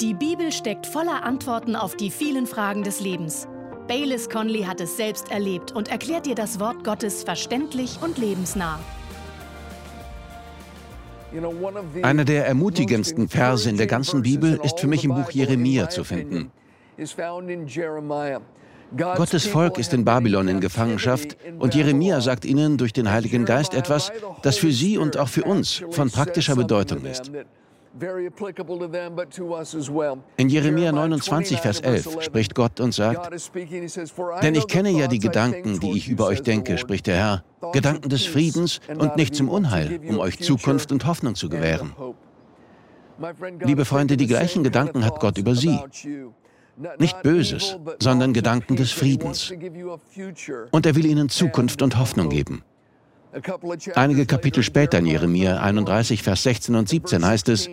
Die Bibel steckt voller Antworten auf die vielen Fragen des Lebens. Baylis Conley hat es selbst erlebt und erklärt dir das Wort Gottes verständlich und lebensnah. Einer der ermutigendsten Verse in der ganzen Bibel ist für mich im Buch Jeremia zu finden. Gottes Volk ist in Babylon in Gefangenschaft und Jeremia sagt ihnen durch den Heiligen Geist etwas, das für sie und auch für uns von praktischer Bedeutung ist. In Jeremia 29, Vers 11 spricht Gott und sagt, Denn ich kenne ja die Gedanken, die ich über euch denke, spricht der Herr, Gedanken des Friedens und nicht zum Unheil, um euch Zukunft und Hoffnung zu gewähren. Liebe Freunde, die gleichen Gedanken hat Gott über Sie. Nicht Böses, sondern Gedanken des Friedens. Und er will ihnen Zukunft und Hoffnung geben. Einige Kapitel später in Jeremia 31, Vers 16 und 17 heißt es,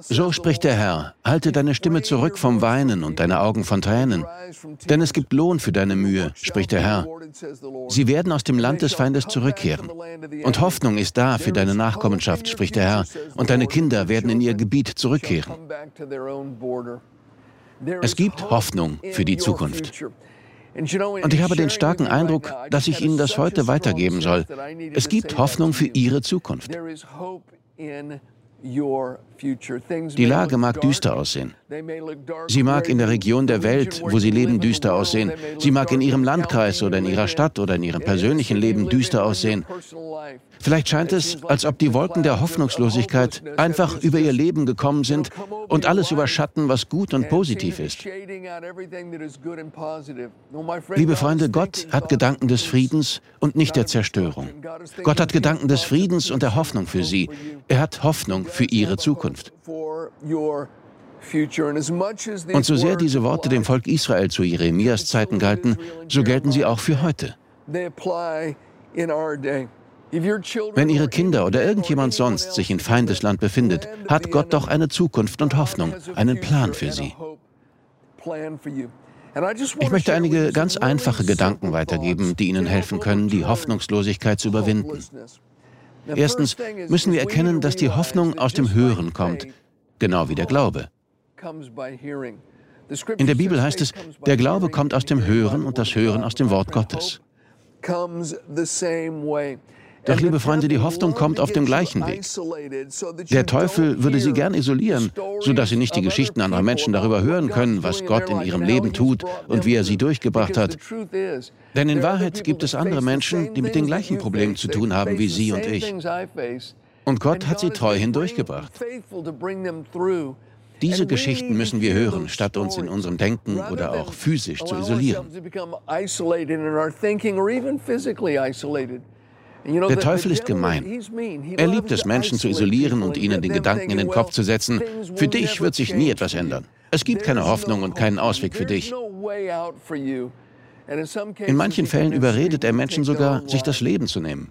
So spricht der Herr, halte deine Stimme zurück vom Weinen und deine Augen von Tränen, denn es gibt Lohn für deine Mühe, spricht der Herr. Sie werden aus dem Land des Feindes zurückkehren. Und Hoffnung ist da für deine Nachkommenschaft, spricht der Herr, und deine Kinder werden in ihr Gebiet zurückkehren. Es gibt Hoffnung für die Zukunft. Und ich habe den starken Eindruck, dass ich Ihnen das heute weitergeben soll. Es gibt Hoffnung für Ihre Zukunft. Die Lage mag düster aussehen. Sie mag in der Region der Welt, wo Sie leben, düster aussehen. Sie mag in Ihrem Landkreis oder in Ihrer Stadt oder in Ihrem persönlichen Leben düster aussehen. Vielleicht scheint es, als ob die Wolken der Hoffnungslosigkeit einfach über Ihr Leben gekommen sind und alles überschatten, was gut und positiv ist. Liebe Freunde, Gott hat Gedanken des Friedens und nicht der Zerstörung. Gott hat Gedanken des Friedens und der Hoffnung für Sie. Er hat Hoffnung für Ihre Zukunft. Und so sehr diese Worte dem Volk Israel zu Jeremias Zeiten galten, so gelten sie auch für heute. Wenn Ihre Kinder oder irgendjemand sonst sich in Feindesland befindet, hat Gott doch eine Zukunft und Hoffnung, einen Plan für sie. Ich möchte einige ganz einfache Gedanken weitergeben, die Ihnen helfen können, die Hoffnungslosigkeit zu überwinden. Erstens müssen wir erkennen, dass die Hoffnung aus dem Hören kommt, genau wie der Glaube. In der Bibel heißt es, der Glaube kommt aus dem Hören und das Hören aus dem Wort Gottes. Doch, liebe Freunde, die Hoffnung kommt auf dem gleichen Weg. Der Teufel würde sie gern isolieren, sodass sie nicht die Geschichten anderer Menschen darüber hören können, was Gott in ihrem Leben tut und wie er sie durchgebracht hat. Denn in Wahrheit gibt es andere Menschen, die mit den gleichen Problemen zu tun haben wie Sie und ich. Und Gott hat sie treu hindurchgebracht. Diese Geschichten müssen wir hören, statt uns in unserem Denken oder auch physisch zu isolieren. Der Teufel ist gemein. Er liebt es, Menschen zu isolieren und ihnen den Gedanken in den Kopf zu setzen, für dich wird sich nie etwas ändern. Es gibt keine Hoffnung und keinen Ausweg für dich. In manchen Fällen überredet er Menschen sogar, sich das Leben zu nehmen.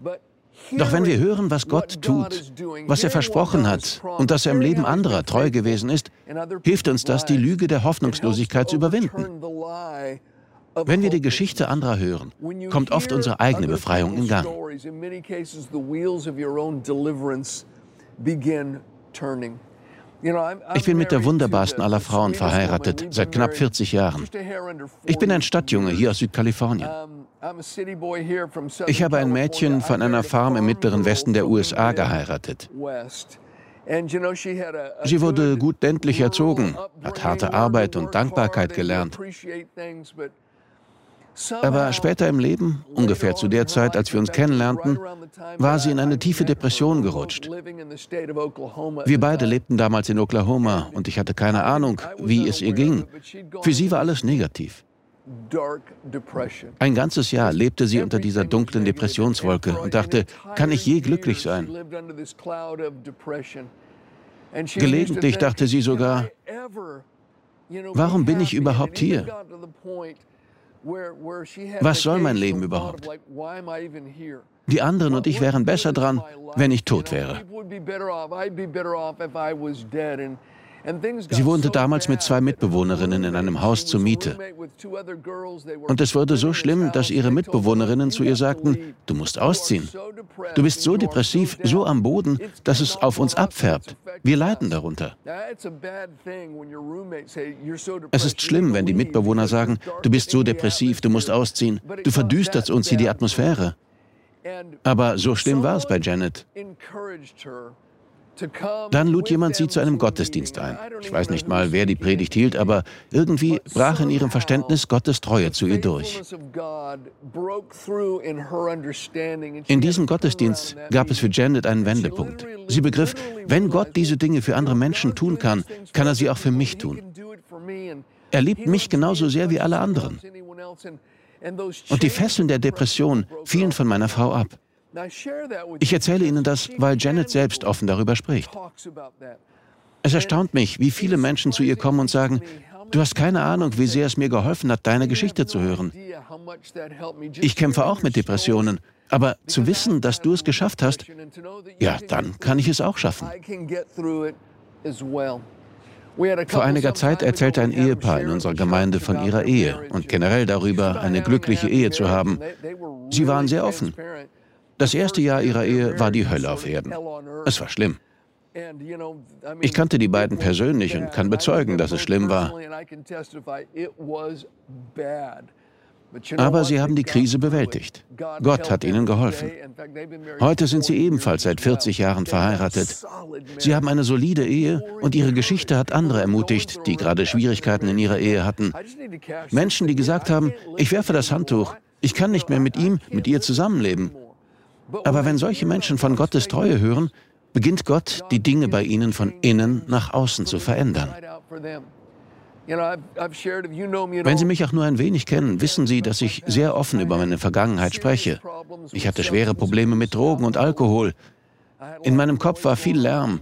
Doch wenn wir hören, was Gott tut, was er versprochen hat und dass er im Leben anderer treu gewesen ist, hilft uns das, die Lüge der Hoffnungslosigkeit zu überwinden. Wenn wir die Geschichte anderer hören, kommt oft unsere eigene Befreiung in Gang. Ich bin mit der wunderbarsten aller Frauen verheiratet, seit knapp 40 Jahren. Ich bin ein Stadtjunge hier aus Südkalifornien. Ich habe ein Mädchen von einer Farm im mittleren Westen der USA geheiratet. Sie wurde gut ländlich erzogen, hat harte Arbeit und Dankbarkeit gelernt. Aber später im Leben, ungefähr zu der Zeit, als wir uns kennenlernten, war sie in eine tiefe Depression gerutscht. Wir beide lebten damals in Oklahoma und ich hatte keine Ahnung, wie es ihr ging. Für sie war alles negativ. Ein ganzes Jahr lebte sie unter dieser dunklen Depressionswolke und dachte, kann ich je glücklich sein? Gelegentlich dachte sie sogar, warum bin ich überhaupt hier? Was soll mein Leben überhaupt? Die anderen und ich wären besser dran, wenn ich tot wäre. Sie wohnte damals mit zwei Mitbewohnerinnen in einem Haus zur Miete. Und es wurde so schlimm, dass ihre Mitbewohnerinnen zu ihr sagten, du musst ausziehen. Du bist so depressiv, so am Boden, dass es auf uns abfärbt. Wir leiden darunter. Es ist schlimm, wenn die Mitbewohner sagen, du bist so depressiv, du musst ausziehen. Du verdüsterst uns hier die Atmosphäre. Aber so schlimm war es bei Janet. Dann lud jemand sie zu einem Gottesdienst ein. Ich weiß nicht mal, wer die Predigt hielt, aber irgendwie brach in ihrem Verständnis Gottes Treue zu ihr durch. In diesem Gottesdienst gab es für Janet einen Wendepunkt. Sie begriff, wenn Gott diese Dinge für andere Menschen tun kann, kann er sie auch für mich tun. Er liebt mich genauso sehr wie alle anderen. Und die Fesseln der Depression fielen von meiner Frau ab. Ich erzähle Ihnen das, weil Janet selbst offen darüber spricht. Es erstaunt mich, wie viele Menschen zu ihr kommen und sagen, du hast keine Ahnung, wie sehr es mir geholfen hat, deine Geschichte zu hören. Ich kämpfe auch mit Depressionen, aber zu wissen, dass du es geschafft hast, ja, dann kann ich es auch schaffen. Vor einiger Zeit erzählte ein Ehepaar in unserer Gemeinde von ihrer Ehe und generell darüber, eine glückliche Ehe zu haben. Sie waren sehr offen. Das erste Jahr ihrer Ehe war die Hölle auf Erden. Es war schlimm. Ich kannte die beiden persönlich und kann bezeugen, dass es schlimm war. Aber sie haben die Krise bewältigt. Gott hat ihnen geholfen. Heute sind sie ebenfalls seit 40 Jahren verheiratet. Sie haben eine solide Ehe und ihre Geschichte hat andere ermutigt, die gerade Schwierigkeiten in ihrer Ehe hatten. Menschen, die gesagt haben, ich werfe das Handtuch, ich kann nicht mehr mit ihm, mit ihr zusammenleben. Aber wenn solche Menschen von Gottes Treue hören, beginnt Gott, die Dinge bei ihnen von innen nach außen zu verändern. Wenn Sie mich auch nur ein wenig kennen, wissen Sie, dass ich sehr offen über meine Vergangenheit spreche. Ich hatte schwere Probleme mit Drogen und Alkohol. In meinem Kopf war viel Lärm.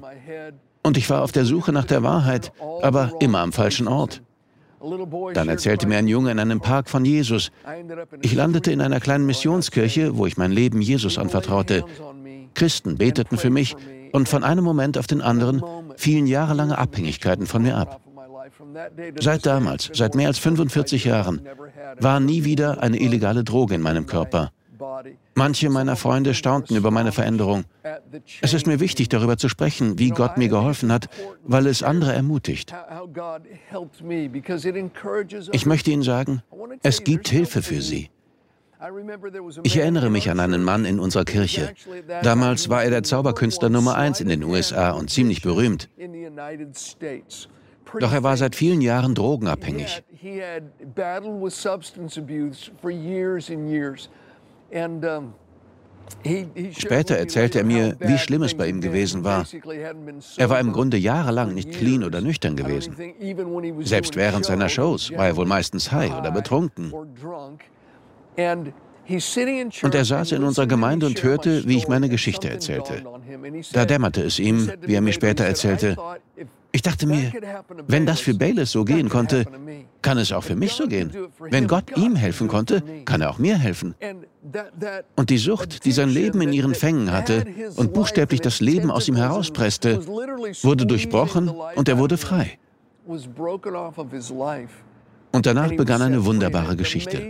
Und ich war auf der Suche nach der Wahrheit, aber immer am falschen Ort. Dann erzählte mir ein Junge in einem Park von Jesus. Ich landete in einer kleinen Missionskirche, wo ich mein Leben Jesus anvertraute. Christen beteten für mich und von einem Moment auf den anderen fielen jahrelange Abhängigkeiten von mir ab. Seit damals, seit mehr als 45 Jahren, war nie wieder eine illegale Droge in meinem Körper. Manche meiner Freunde staunten über meine Veränderung. Es ist mir wichtig, darüber zu sprechen, wie Gott mir geholfen hat, weil es andere ermutigt. Ich möchte Ihnen sagen, es gibt Hilfe für Sie. Ich erinnere mich an einen Mann in unserer Kirche. Damals war er der Zauberkünstler Nummer eins in den USA und ziemlich berühmt. Doch er war seit vielen Jahren drogenabhängig. Später erzählte er mir, wie schlimm es bei ihm gewesen war. Er war im Grunde jahrelang nicht clean oder nüchtern gewesen. Selbst während seiner Shows war er wohl meistens high oder betrunken. Und er saß in unserer Gemeinde und hörte, wie ich meine Geschichte erzählte. Da dämmerte es ihm, wie er mir später erzählte, ich dachte mir, wenn das für Bayless so gehen konnte, kann es auch für mich so gehen. Wenn Gott ihm helfen konnte, kann er auch mir helfen. Und die Sucht, die sein Leben in ihren Fängen hatte und buchstäblich das Leben aus ihm herauspresste, wurde durchbrochen und er wurde frei. Und danach begann eine wunderbare Geschichte.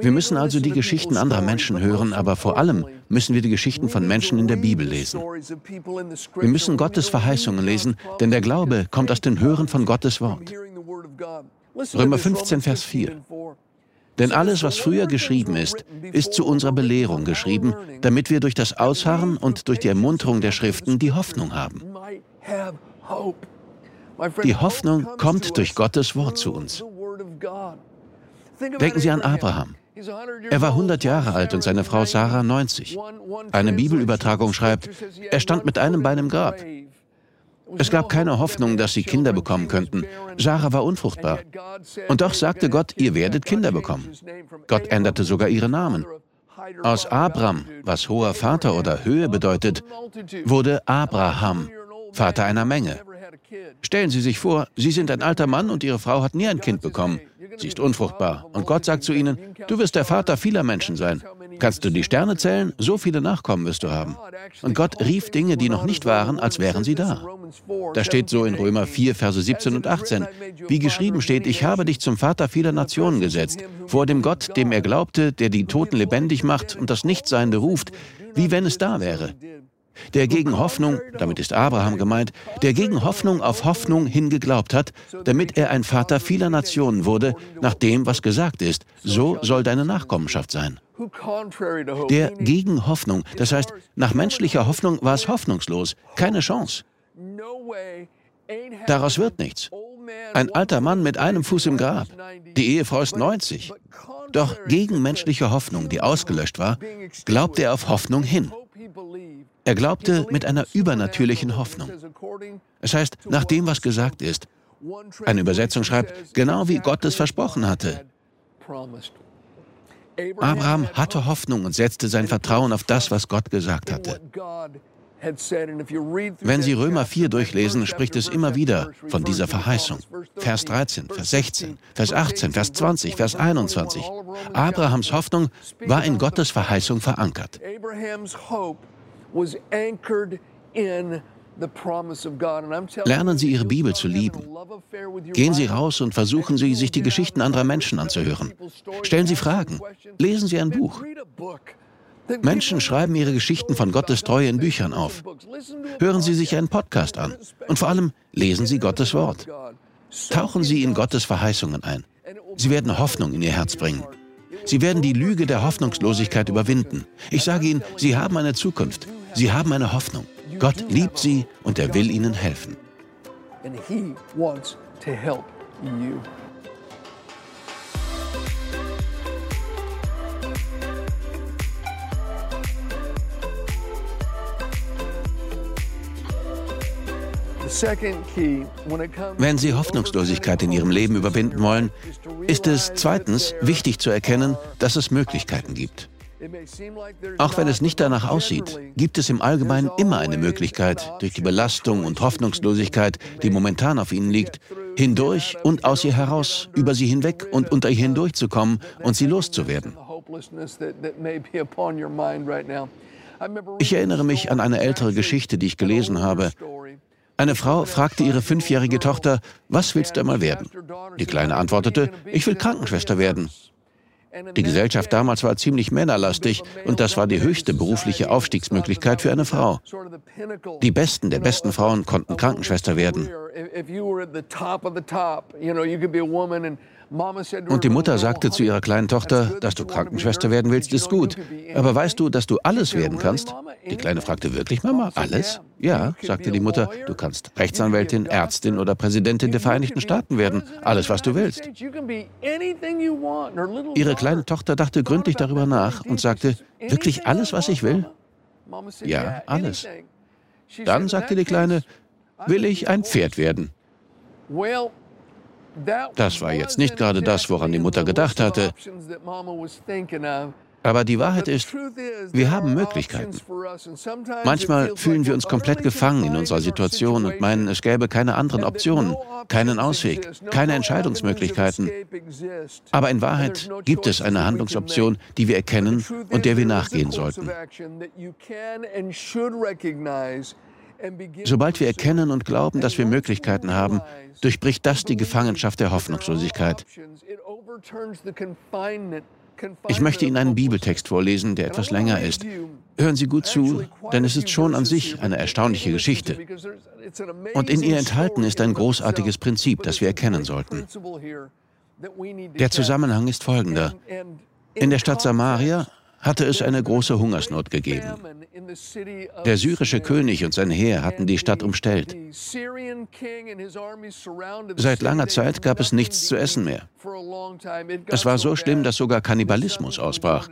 Wir müssen also die Geschichten anderer Menschen hören, aber vor allem müssen wir die Geschichten von Menschen in der Bibel lesen. Wir müssen Gottes Verheißungen lesen, denn der Glaube kommt aus dem Hören von Gottes Wort. Römer 15, Vers 4. Denn alles, was früher geschrieben ist, ist zu unserer Belehrung geschrieben, damit wir durch das Ausharren und durch die Ermunterung der Schriften die Hoffnung haben. Die Hoffnung kommt durch Gottes Wort zu uns. Denken Sie an Abraham. Er war 100 Jahre alt und seine Frau Sarah 90. Eine Bibelübertragung schreibt, er stand mit einem Bein im Grab. Es gab keine Hoffnung, dass sie Kinder bekommen könnten. Sarah war unfruchtbar. Und doch sagte Gott, ihr werdet Kinder bekommen. Gott änderte sogar ihre Namen. Aus Abram, was hoher Vater oder Höhe bedeutet, wurde Abraham, Vater einer Menge. Stellen Sie sich vor, Sie sind ein alter Mann und Ihre Frau hat nie ein Kind bekommen. Sie ist unfruchtbar. Und Gott sagt zu ihnen, du wirst der Vater vieler Menschen sein. Kannst du die Sterne zählen? So viele Nachkommen wirst du haben. Und Gott rief Dinge, die noch nicht waren, als wären sie da. Da steht so in Römer 4, Verse 17 und 18. Wie geschrieben steht, ich habe dich zum Vater vieler Nationen gesetzt, vor dem Gott, dem er glaubte, der die Toten lebendig macht und das Nichtseiende ruft, wie wenn es da wäre. Der gegen Hoffnung, damit ist Abraham gemeint, der gegen Hoffnung auf Hoffnung hingeglaubt hat, damit er ein Vater vieler Nationen wurde, nach dem, was gesagt ist, so soll deine Nachkommenschaft sein. Der gegen Hoffnung, das heißt, nach menschlicher Hoffnung war es hoffnungslos, keine Chance. Daraus wird nichts. Ein alter Mann mit einem Fuß im Grab. Die Ehefrau ist 90. Doch gegen menschliche Hoffnung, die ausgelöscht war, glaubte er auf Hoffnung hin. Er glaubte mit einer übernatürlichen Hoffnung. Es heißt, nach dem, was gesagt ist. Eine Übersetzung schreibt, genau wie Gott es versprochen hatte. Abraham hatte Hoffnung und setzte sein Vertrauen auf das, was Gott gesagt hatte. Wenn Sie Römer 4 durchlesen, spricht es immer wieder von dieser Verheißung. Vers 13, Vers 16, Vers 18, Vers 20, Vers 21. Abrahams Hoffnung war in Gottes Verheißung verankert. Lernen Sie Ihre Bibel zu lieben. Gehen Sie raus und versuchen Sie, sich die Geschichten anderer Menschen anzuhören. Stellen Sie Fragen. Lesen Sie ein Buch. Menschen schreiben ihre Geschichten von Gottes Treue in Büchern auf. Hören Sie sich einen Podcast an. Und vor allem lesen Sie Gottes Wort. Tauchen Sie in Gottes Verheißungen ein. Sie werden Hoffnung in Ihr Herz bringen. Sie werden die Lüge der Hoffnungslosigkeit überwinden. Ich sage Ihnen, Sie haben eine Zukunft. Sie haben eine Hoffnung. Gott liebt Sie und er will Ihnen helfen. Wenn Sie Hoffnungslosigkeit in Ihrem Leben überwinden wollen, ist es zweitens wichtig zu erkennen, dass es Möglichkeiten gibt. Auch wenn es nicht danach aussieht, gibt es im Allgemeinen immer eine Möglichkeit, durch die Belastung und Hoffnungslosigkeit, die momentan auf Ihnen liegt, hindurch und aus ihr heraus, über sie hinweg und unter ihr hindurchzukommen und sie loszuwerden. Ich erinnere mich an eine ältere Geschichte, die ich gelesen habe. Eine Frau fragte ihre fünfjährige Tochter, was willst du einmal werden? Die Kleine antwortete, ich will Krankenschwester werden. Die Gesellschaft damals war ziemlich männerlastig und das war die höchste berufliche Aufstiegsmöglichkeit für eine Frau. Die Besten der besten Frauen konnten Krankenschwester werden. Und die Mutter sagte zu ihrer kleinen Tochter, dass du Krankenschwester werden willst, ist gut. Aber weißt du, dass du alles werden kannst? Die Kleine fragte wirklich, Mama, alles? Ja, sagte die Mutter, du kannst Rechtsanwältin, Ärztin oder Präsidentin der Vereinigten Staaten werden. Alles, was du willst. Ihre kleine Tochter dachte gründlich darüber nach und sagte, wirklich alles, was ich will? Ja, alles. Dann sagte die Kleine, will ich ein Pferd werden. Das war jetzt nicht gerade das, woran die Mutter gedacht hatte. Aber die Wahrheit ist, wir haben Möglichkeiten. Manchmal fühlen wir uns komplett gefangen in unserer Situation und meinen, es gäbe keine anderen Optionen, keinen Ausweg, keine Entscheidungsmöglichkeiten. Aber in Wahrheit gibt es eine Handlungsoption, die wir erkennen und der wir nachgehen sollten. Sobald wir erkennen und glauben, dass wir Möglichkeiten haben, durchbricht das die Gefangenschaft der Hoffnungslosigkeit. Ich möchte Ihnen einen Bibeltext vorlesen, der etwas länger ist. Hören Sie gut zu, denn es ist schon an sich eine erstaunliche Geschichte. Und in ihr enthalten ist ein großartiges Prinzip, das wir erkennen sollten. Der Zusammenhang ist folgender. In der Stadt Samaria hatte es eine große Hungersnot gegeben. Der syrische König und sein Heer hatten die Stadt umstellt. Seit langer Zeit gab es nichts zu essen mehr. Es war so schlimm, dass sogar Kannibalismus ausbrach.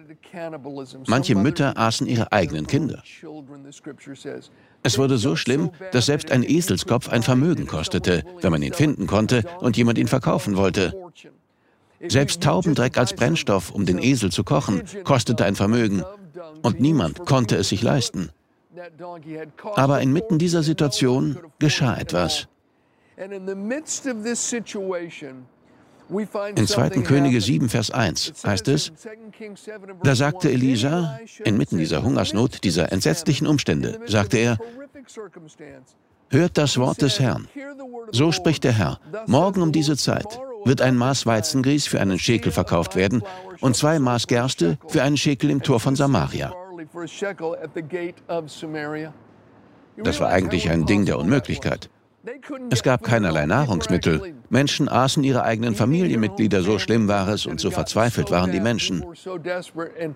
Manche Mütter aßen ihre eigenen Kinder. Es wurde so schlimm, dass selbst ein Eselskopf ein Vermögen kostete, wenn man ihn finden konnte und jemand ihn verkaufen wollte. Selbst Taubendreck als Brennstoff, um den Esel zu kochen, kostete ein Vermögen. Und niemand konnte es sich leisten. Aber inmitten dieser Situation geschah etwas. In 2. Könige 7, Vers 1 heißt es, da sagte Elisa, inmitten dieser Hungersnot, dieser entsetzlichen Umstände, sagte er, hört das Wort des Herrn. So spricht der Herr, morgen um diese Zeit wird ein Maß Weizengrieß für einen Schekel verkauft werden und zwei Maß Gerste für einen Schekel im Tor von Samaria. Das war eigentlich ein Ding der Unmöglichkeit. Es gab keinerlei Nahrungsmittel. Menschen aßen ihre eigenen Familienmitglieder, so schlimm war es und so verzweifelt waren die Menschen.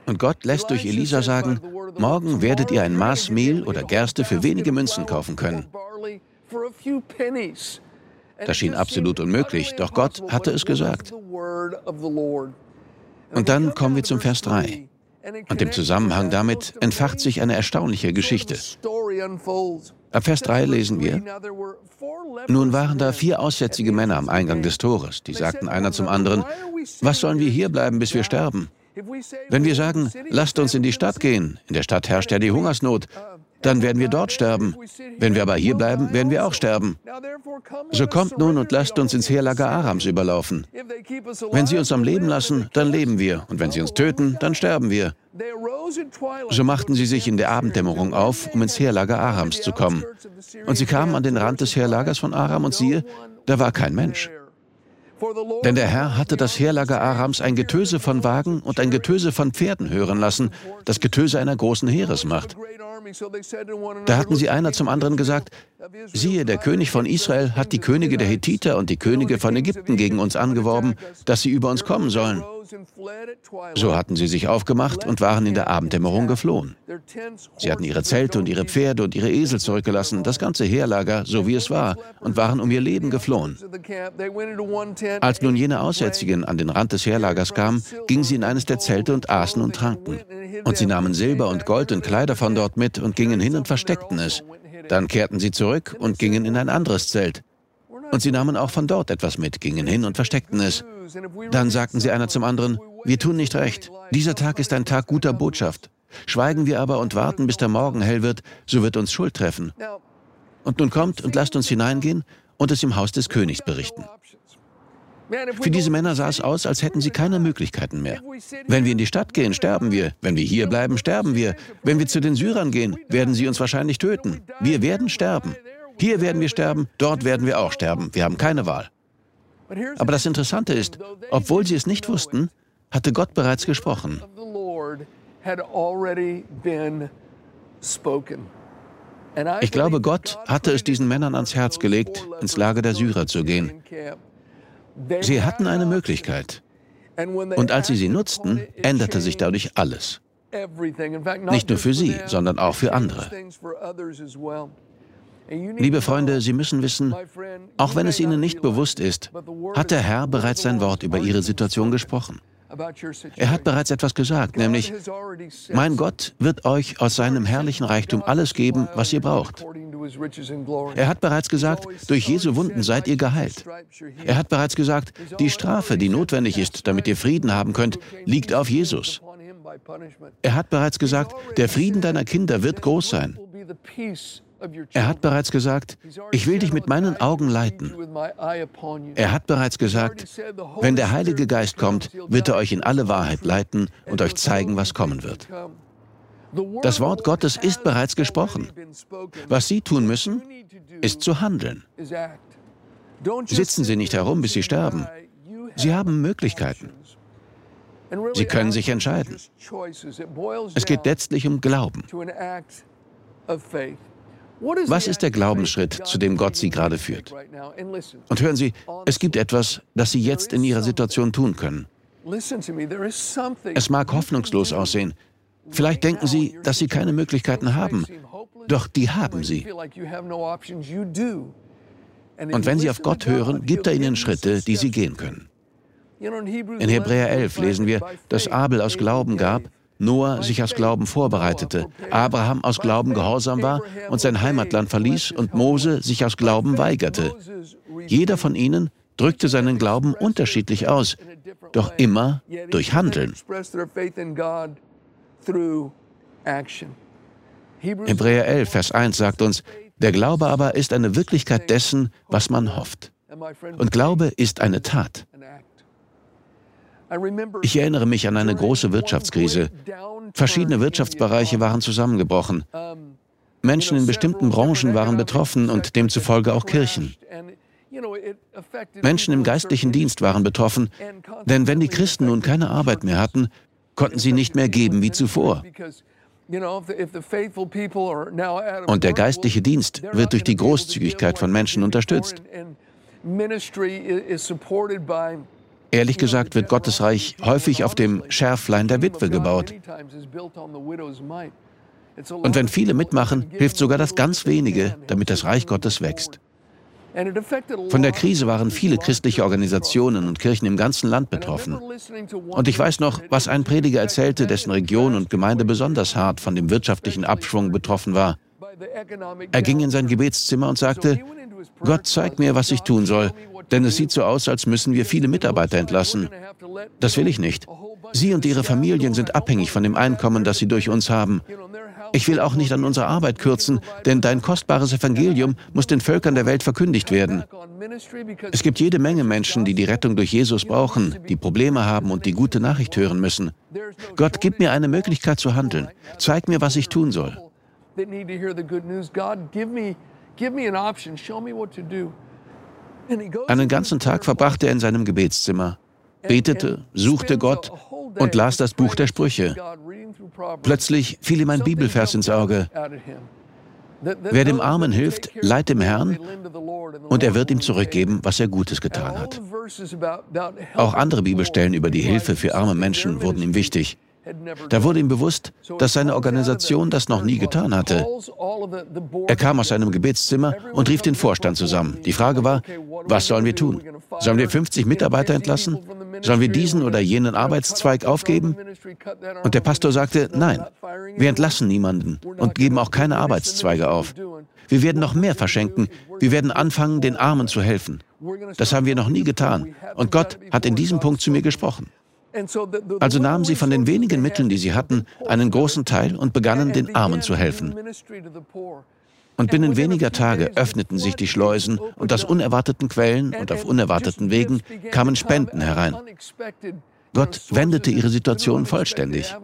Und Gott lässt durch Elisa sagen, morgen werdet ihr ein Maß Mehl oder Gerste für wenige Münzen kaufen können. Das schien absolut unmöglich, doch Gott hatte es gesagt. Und dann kommen wir zum Vers 3. Und im Zusammenhang damit entfacht sich eine erstaunliche Geschichte. Ab Vers 3 lesen wir, nun waren da vier aussätzige Männer am Eingang des Tores, die sagten einer zum anderen, was sollen wir hier bleiben, bis wir sterben? Wenn wir sagen, lasst uns in die Stadt gehen, in der Stadt herrscht ja die Hungersnot, dann werden wir dort sterben. Wenn wir aber hier bleiben, werden wir auch sterben. So kommt nun und lasst uns ins Heerlager Arams überlaufen. Wenn sie uns am Leben lassen, dann leben wir, und wenn sie uns töten, dann sterben wir. So machten sie sich in der Abenddämmerung auf, um ins Heerlager Arams zu kommen. Und sie kamen an den Rand des Heerlagers von Aram und siehe, da war kein Mensch. Denn der Herr hatte das Heerlager Arams ein Getöse von Wagen und ein Getöse von Pferden hören lassen, das Getöse einer großen Heeresmacht. Da hatten sie einer zum anderen gesagt, siehe, der König von Israel hat die Könige der Hethiter und die Könige von Ägypten gegen uns angeworben, dass sie über uns kommen sollen. So hatten sie sich aufgemacht und waren in der Abenddämmerung geflohen. Sie hatten ihre Zelte und ihre Pferde und ihre Esel zurückgelassen, das ganze Heerlager, so wie es war, und waren um ihr Leben geflohen. Als nun jene Aussätzigen an den Rand des Heerlagers kamen, gingen sie in eines der Zelte und aßen und tranken. Und sie nahmen Silber und Gold und Kleider von dort mit und gingen hin und versteckten es. Dann kehrten sie zurück und gingen in ein anderes Zelt. Und sie nahmen auch von dort etwas mit, gingen hin und versteckten es. Dann sagten sie einer zum anderen, wir tun nicht recht. Dieser Tag ist ein Tag guter Botschaft. Schweigen wir aber und warten, bis der Morgen hell wird, so wird uns Schuld treffen. Und nun kommt und lasst uns hineingehen und es im Haus des Königs berichten. Für diese Männer sah es aus, als hätten sie keine Möglichkeiten mehr. Wenn wir in die Stadt gehen, sterben wir. Wenn wir hier bleiben, sterben wir. Wenn wir zu den Syrern gehen, werden sie uns wahrscheinlich töten. Wir werden sterben. Hier werden wir sterben, dort werden wir auch sterben. Wir haben keine Wahl. Aber das Interessante ist, obwohl sie es nicht wussten, hatte Gott bereits gesprochen. Ich glaube, Gott hatte es diesen Männern ans Herz gelegt, ins Lager der Syrer zu gehen. Sie hatten eine Möglichkeit. Und als sie sie nutzten, änderte sich dadurch alles. Nicht nur für sie, sondern auch für andere. Liebe Freunde, Sie müssen wissen, auch wenn es Ihnen nicht bewusst ist, hat der Herr bereits sein Wort über Ihre Situation gesprochen. Er hat bereits etwas gesagt, nämlich, mein Gott wird euch aus seinem herrlichen Reichtum alles geben, was ihr braucht. Er hat bereits gesagt, durch Jesu Wunden seid ihr geheilt. Er hat bereits gesagt, die Strafe, die notwendig ist, damit ihr Frieden haben könnt, liegt auf Jesus. Er hat bereits gesagt, der Frieden deiner Kinder wird groß sein. Er hat bereits gesagt, ich will dich mit meinen Augen leiten. Er hat bereits gesagt, wenn der Heilige Geist kommt, wird er euch in alle Wahrheit leiten und euch zeigen, was kommen wird. Das Wort Gottes ist bereits gesprochen. Was Sie tun müssen, ist zu handeln. Sitzen Sie nicht herum, bis Sie sterben. Sie haben Möglichkeiten. Sie können sich entscheiden. Es geht letztlich um Glauben. Was ist der Glaubensschritt, zu dem Gott Sie gerade führt? Und hören Sie, es gibt etwas, das Sie jetzt in Ihrer Situation tun können. Es mag hoffnungslos aussehen. Vielleicht denken Sie, dass Sie keine Möglichkeiten haben. Doch die haben Sie. Und wenn Sie auf Gott hören, gibt er Ihnen Schritte, die Sie gehen können. In Hebräer 11 lesen wir, dass Abel aus Glauben gab, Noah sich aus Glauben vorbereitete, Abraham aus Glauben gehorsam war und sein Heimatland verließ und Mose sich aus Glauben weigerte. Jeder von ihnen drückte seinen Glauben unterschiedlich aus, doch immer durch Handeln. Hebräer 11, Vers 1 sagt uns, der Glaube aber ist eine Wirklichkeit dessen, was man hofft. Und Glaube ist eine Tat. Ich erinnere mich an eine große Wirtschaftskrise. Verschiedene Wirtschaftsbereiche waren zusammengebrochen. Menschen in bestimmten Branchen waren betroffen und demzufolge auch Kirchen. Menschen im geistlichen Dienst waren betroffen, denn wenn die Christen nun keine Arbeit mehr hatten, konnten sie nicht mehr geben wie zuvor. Und der geistliche Dienst wird durch die Großzügigkeit von Menschen unterstützt. Ehrlich gesagt wird Gottes Reich häufig auf dem Schärflein der Witwe gebaut. Und wenn viele mitmachen, hilft sogar das ganz wenige, damit das Reich Gottes wächst. Von der Krise waren viele christliche Organisationen und Kirchen im ganzen Land betroffen. Und ich weiß noch, was ein Prediger erzählte, dessen Region und Gemeinde besonders hart von dem wirtschaftlichen Abschwung betroffen war. Er ging in sein Gebetszimmer und sagte, Gott, zeig mir, was ich tun soll, denn es sieht so aus, als müssen wir viele Mitarbeiter entlassen. Das will ich nicht. Sie und ihre Familien sind abhängig von dem Einkommen, das sie durch uns haben. Ich will auch nicht an unserer Arbeit kürzen, denn dein kostbares Evangelium muss den Völkern der Welt verkündigt werden. Es gibt jede Menge Menschen, die die Rettung durch Jesus brauchen, die Probleme haben und die gute Nachricht hören müssen. Gott, gib mir eine Möglichkeit zu handeln. Zeig mir, was ich tun soll. Einen ganzen Tag verbrachte er in seinem Gebetszimmer, betete, suchte Gott und las das Buch der Sprüche. Plötzlich fiel ihm ein Bibelvers ins Auge. Wer dem Armen hilft, leiht dem Herrn und er wird ihm zurückgeben, was er Gutes getan hat. Auch andere Bibelstellen über die Hilfe für arme Menschen wurden ihm wichtig. Da wurde ihm bewusst, dass seine Organisation das noch nie getan hatte. Er kam aus seinem Gebetszimmer und rief den Vorstand zusammen. Die Frage war, was sollen wir tun? Sollen wir 50 Mitarbeiter entlassen? Sollen wir diesen oder jenen Arbeitszweig aufgeben? Und der Pastor sagte, nein, wir entlassen niemanden und geben auch keine Arbeitszweige auf. Wir werden noch mehr verschenken. Wir werden anfangen, den Armen zu helfen. Das haben wir noch nie getan. Und Gott hat in diesem Punkt zu mir gesprochen. Also nahmen sie von den wenigen Mitteln, die sie hatten, einen großen Teil und begannen den Armen zu helfen. Und binnen weniger Tage öffneten sich die Schleusen und aus unerwarteten Quellen und auf unerwarteten Wegen kamen Spenden herein. Gott wendete ihre Situation vollständig.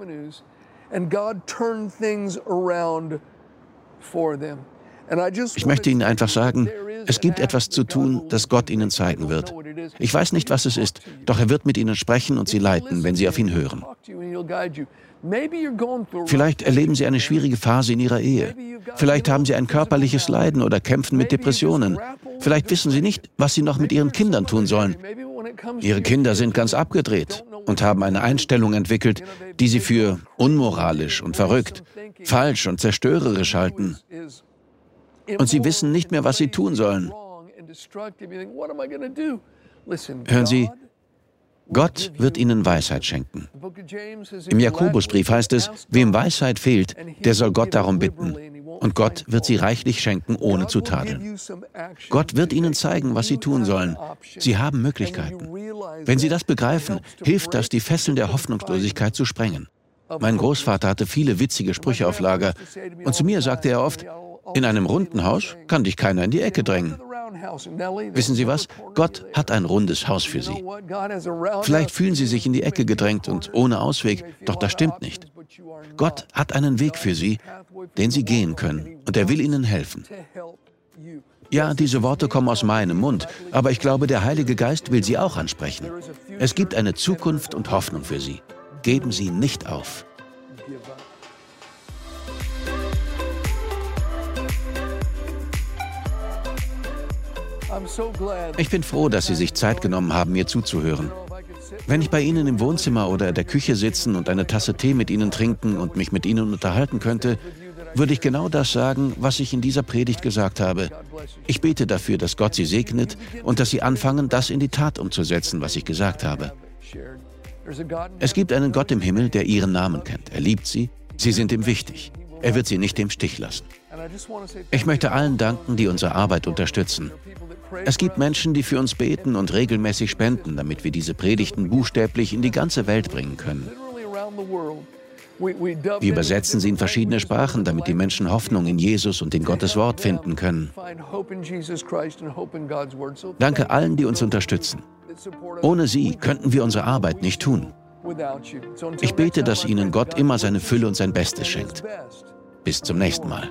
Ich möchte Ihnen einfach sagen, es gibt etwas zu tun, das Gott Ihnen zeigen wird. Ich weiß nicht, was es ist, doch er wird mit Ihnen sprechen und Sie leiten, wenn Sie auf ihn hören. Vielleicht erleben Sie eine schwierige Phase in Ihrer Ehe. Vielleicht haben Sie ein körperliches Leiden oder kämpfen mit Depressionen. Vielleicht wissen Sie nicht, was Sie noch mit Ihren Kindern tun sollen. Ihre Kinder sind ganz abgedreht und haben eine Einstellung entwickelt, die Sie für unmoralisch und verrückt, falsch und zerstörerisch halten. Und Sie wissen nicht mehr, was Sie tun sollen. Hören Sie, Gott wird ihnen Weisheit schenken. Im Jakobusbrief heißt es, wem Weisheit fehlt, der soll Gott darum bitten. Und Gott wird sie reichlich schenken, ohne zu tadeln. Gott wird ihnen zeigen, was sie tun sollen. Sie haben Möglichkeiten. Wenn sie das begreifen, hilft das, die Fesseln der Hoffnungslosigkeit zu sprengen. Mein Großvater hatte viele witzige Sprüche auf Lager. Und zu mir sagte er oft, in einem runden Haus kann dich keiner in die Ecke drängen. Wissen Sie was? Gott hat ein rundes Haus für Sie. Vielleicht fühlen Sie sich in die Ecke gedrängt und ohne Ausweg, doch das stimmt nicht. Gott hat einen Weg für Sie, den Sie gehen können, und er will Ihnen helfen. Ja, diese Worte kommen aus meinem Mund, aber ich glaube, der Heilige Geist will sie auch ansprechen. Es gibt eine Zukunft und Hoffnung für Sie. Geben Sie nicht auf. Ich bin froh, dass Sie sich Zeit genommen haben, mir zuzuhören. Wenn ich bei Ihnen im Wohnzimmer oder in der Küche sitzen und eine Tasse Tee mit Ihnen trinken und mich mit Ihnen unterhalten könnte, würde ich genau das sagen, was ich in dieser Predigt gesagt habe. Ich bete dafür, dass Gott Sie segnet und dass Sie anfangen, das in die Tat umzusetzen, was ich gesagt habe. Es gibt einen Gott im Himmel, der Ihren Namen kennt. Er liebt Sie, Sie sind ihm wichtig. Er wird Sie nicht im Stich lassen. Ich möchte allen danken, die unsere Arbeit unterstützen. Es gibt Menschen, die für uns beten und regelmäßig spenden, damit wir diese Predigten buchstäblich in die ganze Welt bringen können. Wir übersetzen sie in verschiedene Sprachen, damit die Menschen Hoffnung in Jesus und in Gottes Wort finden können. Danke allen, die uns unterstützen. Ohne sie könnten wir unsere Arbeit nicht tun. Ich bete, dass Ihnen Gott immer seine Fülle und sein Bestes schenkt. Bis zum nächsten Mal.